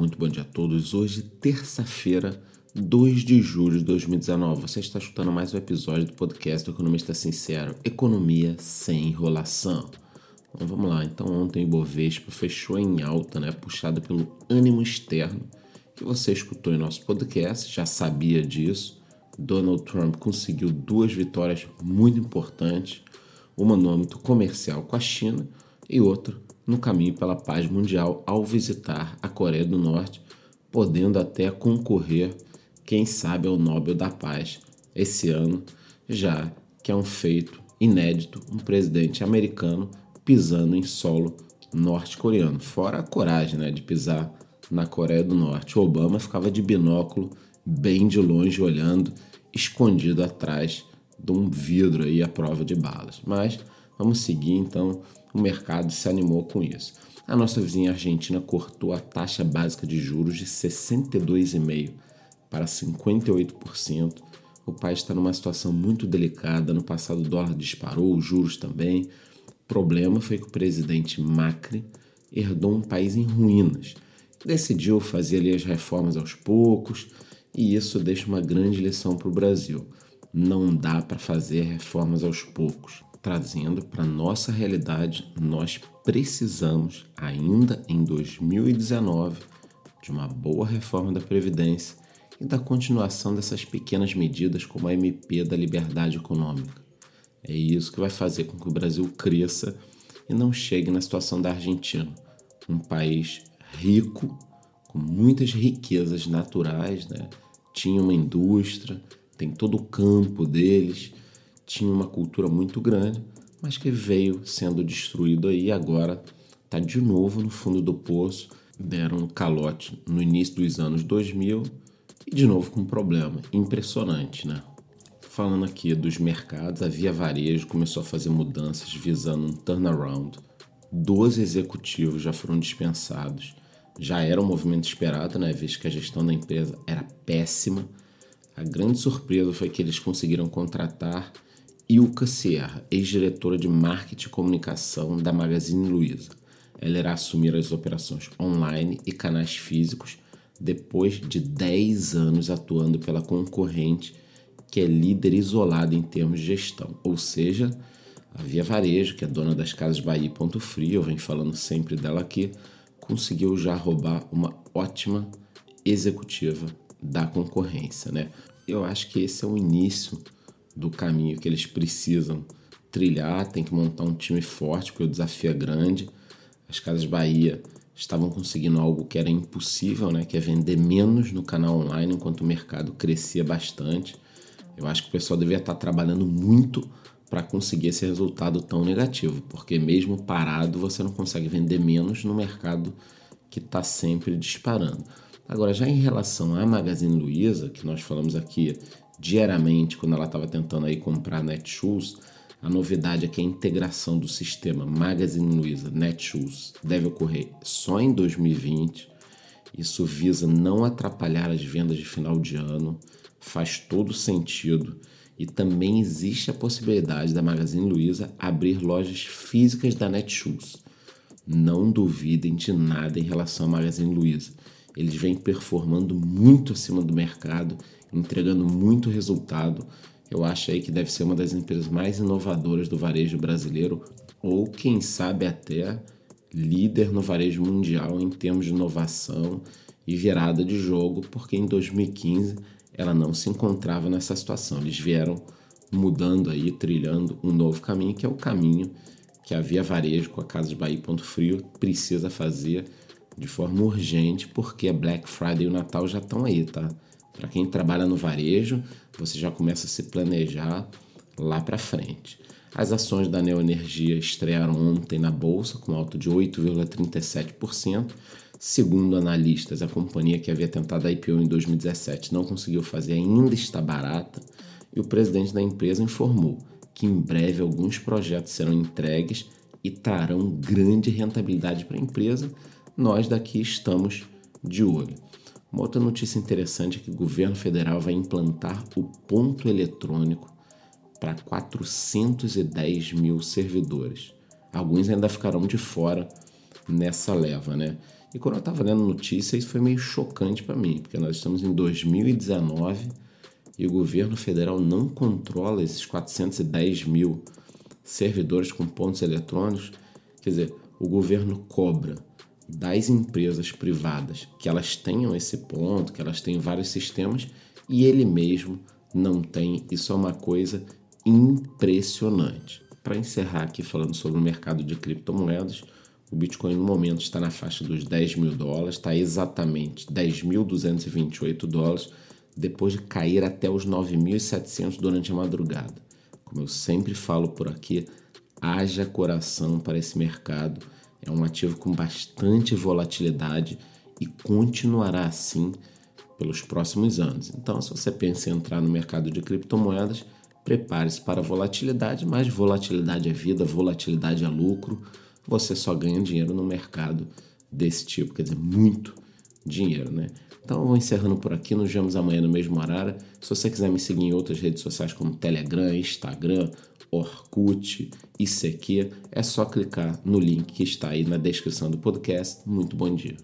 muito bom dia a todos. Hoje, terça-feira, 2 de julho de 2019. Você está escutando mais um episódio do podcast do Economista Sincero: Economia sem enrolação. Então vamos lá. Então, ontem o Ibovespa fechou em alta, né, puxado pelo ânimo externo que você escutou em nosso podcast, já sabia disso. Donald Trump conseguiu duas vitórias muito importantes, uma no âmbito comercial com a China e outra no caminho pela paz mundial ao visitar a Coreia do Norte, podendo até concorrer, quem sabe, ao Nobel da Paz esse ano, já que é um feito inédito um presidente americano pisando em solo norte-coreano. Fora a coragem né, de pisar na Coreia do Norte. O Obama ficava de binóculo, bem de longe, olhando, escondido atrás de um vidro aí à prova de balas. Mas vamos seguir então o mercado se animou com isso. A nossa vizinha Argentina cortou a taxa básica de juros de 62,5% para 58%. O país está numa situação muito delicada. No passado, o dólar disparou, os juros também. O problema foi que o presidente Macri herdou um país em ruínas. Decidiu fazer ali as reformas aos poucos, e isso deixa uma grande lição para o Brasil. Não dá para fazer reformas aos poucos trazendo para nossa realidade, nós precisamos, ainda em 2019, de uma boa reforma da Previdência e da continuação dessas pequenas medidas como a MP da liberdade econômica. É isso que vai fazer com que o Brasil cresça e não chegue na situação da Argentina, um país rico, com muitas riquezas naturais, né? tinha uma indústria, tem todo o campo deles tinha uma cultura muito grande, mas que veio sendo destruído aí agora está de novo no fundo do poço. Deram um calote no início dos anos 2000 e de novo com um problema impressionante, né? Falando aqui dos mercados, a Via Varejo começou a fazer mudanças visando um turnaround. Doze executivos já foram dispensados. Já era um movimento esperado, né? Visto que a gestão da empresa era péssima. A grande surpresa foi que eles conseguiram contratar Ilka Sierra, ex-diretora de marketing e comunicação da Magazine Luiza. Ela irá assumir as operações online e canais físicos depois de 10 anos atuando pela concorrente, que é líder isolada em termos de gestão, ou seja, a Via Varejo, que é dona das Casas Bahia e Ponto Frio, eu venho falando sempre dela aqui, conseguiu já roubar uma ótima executiva da concorrência, né? Eu acho que esse é o início do caminho que eles precisam trilhar, tem que montar um time forte, porque o desafio é grande. As Casas Bahia estavam conseguindo algo que era impossível, né? que é vender menos no canal online enquanto o mercado crescia bastante. Eu acho que o pessoal devia estar trabalhando muito para conseguir esse resultado tão negativo, porque mesmo parado você não consegue vender menos no mercado que está sempre disparando. Agora, já em relação à Magazine Luiza, que nós falamos aqui diariamente quando ela estava tentando aí comprar Netshoes, a novidade é que a integração do sistema Magazine Luiza Netshoes deve ocorrer só em 2020. Isso visa não atrapalhar as vendas de final de ano, faz todo sentido e também existe a possibilidade da Magazine Luiza abrir lojas físicas da Netshoes. Não duvidem de nada em relação à Magazine Luiza. Eles vêm performando muito acima do mercado entregando muito resultado. Eu acho aí que deve ser uma das empresas mais inovadoras do varejo brasileiro, ou quem sabe até líder no varejo mundial em termos de inovação e virada de jogo, porque em 2015 ela não se encontrava nessa situação. Eles vieram mudando aí, trilhando um novo caminho, que é o caminho que a Via Varejo com a Casa de Bahia Ponto Frio precisa fazer de forma urgente, porque a Black Friday e o Natal já estão aí, tá? Para quem trabalha no varejo, você já começa a se planejar lá para frente. As ações da Neoenergia estrearam ontem na bolsa com alta de 8,37%. Segundo analistas, a companhia que havia tentado a IPO em 2017 não conseguiu fazer, ainda está barata, e o presidente da empresa informou que em breve alguns projetos serão entregues e trarão grande rentabilidade para a empresa. Nós daqui estamos de olho. Uma outra notícia interessante é que o governo federal vai implantar o ponto eletrônico para 410 mil servidores. Alguns ainda ficarão de fora nessa leva, né? E quando eu estava lendo notícia, isso foi meio chocante para mim, porque nós estamos em 2019 e o governo federal não controla esses 410 mil servidores com pontos eletrônicos. Quer dizer, o governo cobra das empresas privadas que elas tenham esse ponto, que elas tenham vários sistemas e ele mesmo não tem. Isso é uma coisa impressionante. Para encerrar aqui falando sobre o mercado de criptomoedas, o Bitcoin no momento está na faixa dos 10 mil dólares, está exatamente 10.228 dólares, depois de cair até os 9.700 durante a madrugada. Como eu sempre falo por aqui, haja coração para esse mercado. É um ativo com bastante volatilidade e continuará assim pelos próximos anos. Então, se você pensa em entrar no mercado de criptomoedas, prepare-se para volatilidade, mas volatilidade é vida, volatilidade é lucro você só ganha dinheiro no mercado desse tipo, quer dizer, muito dinheiro, né? Então, vou encerrando por aqui. Nos vemos amanhã no mesmo horário. Se você quiser me seguir em outras redes sociais como Telegram, Instagram, Orkut, ICQ, é só clicar no link que está aí na descrição do podcast. Muito bom dia.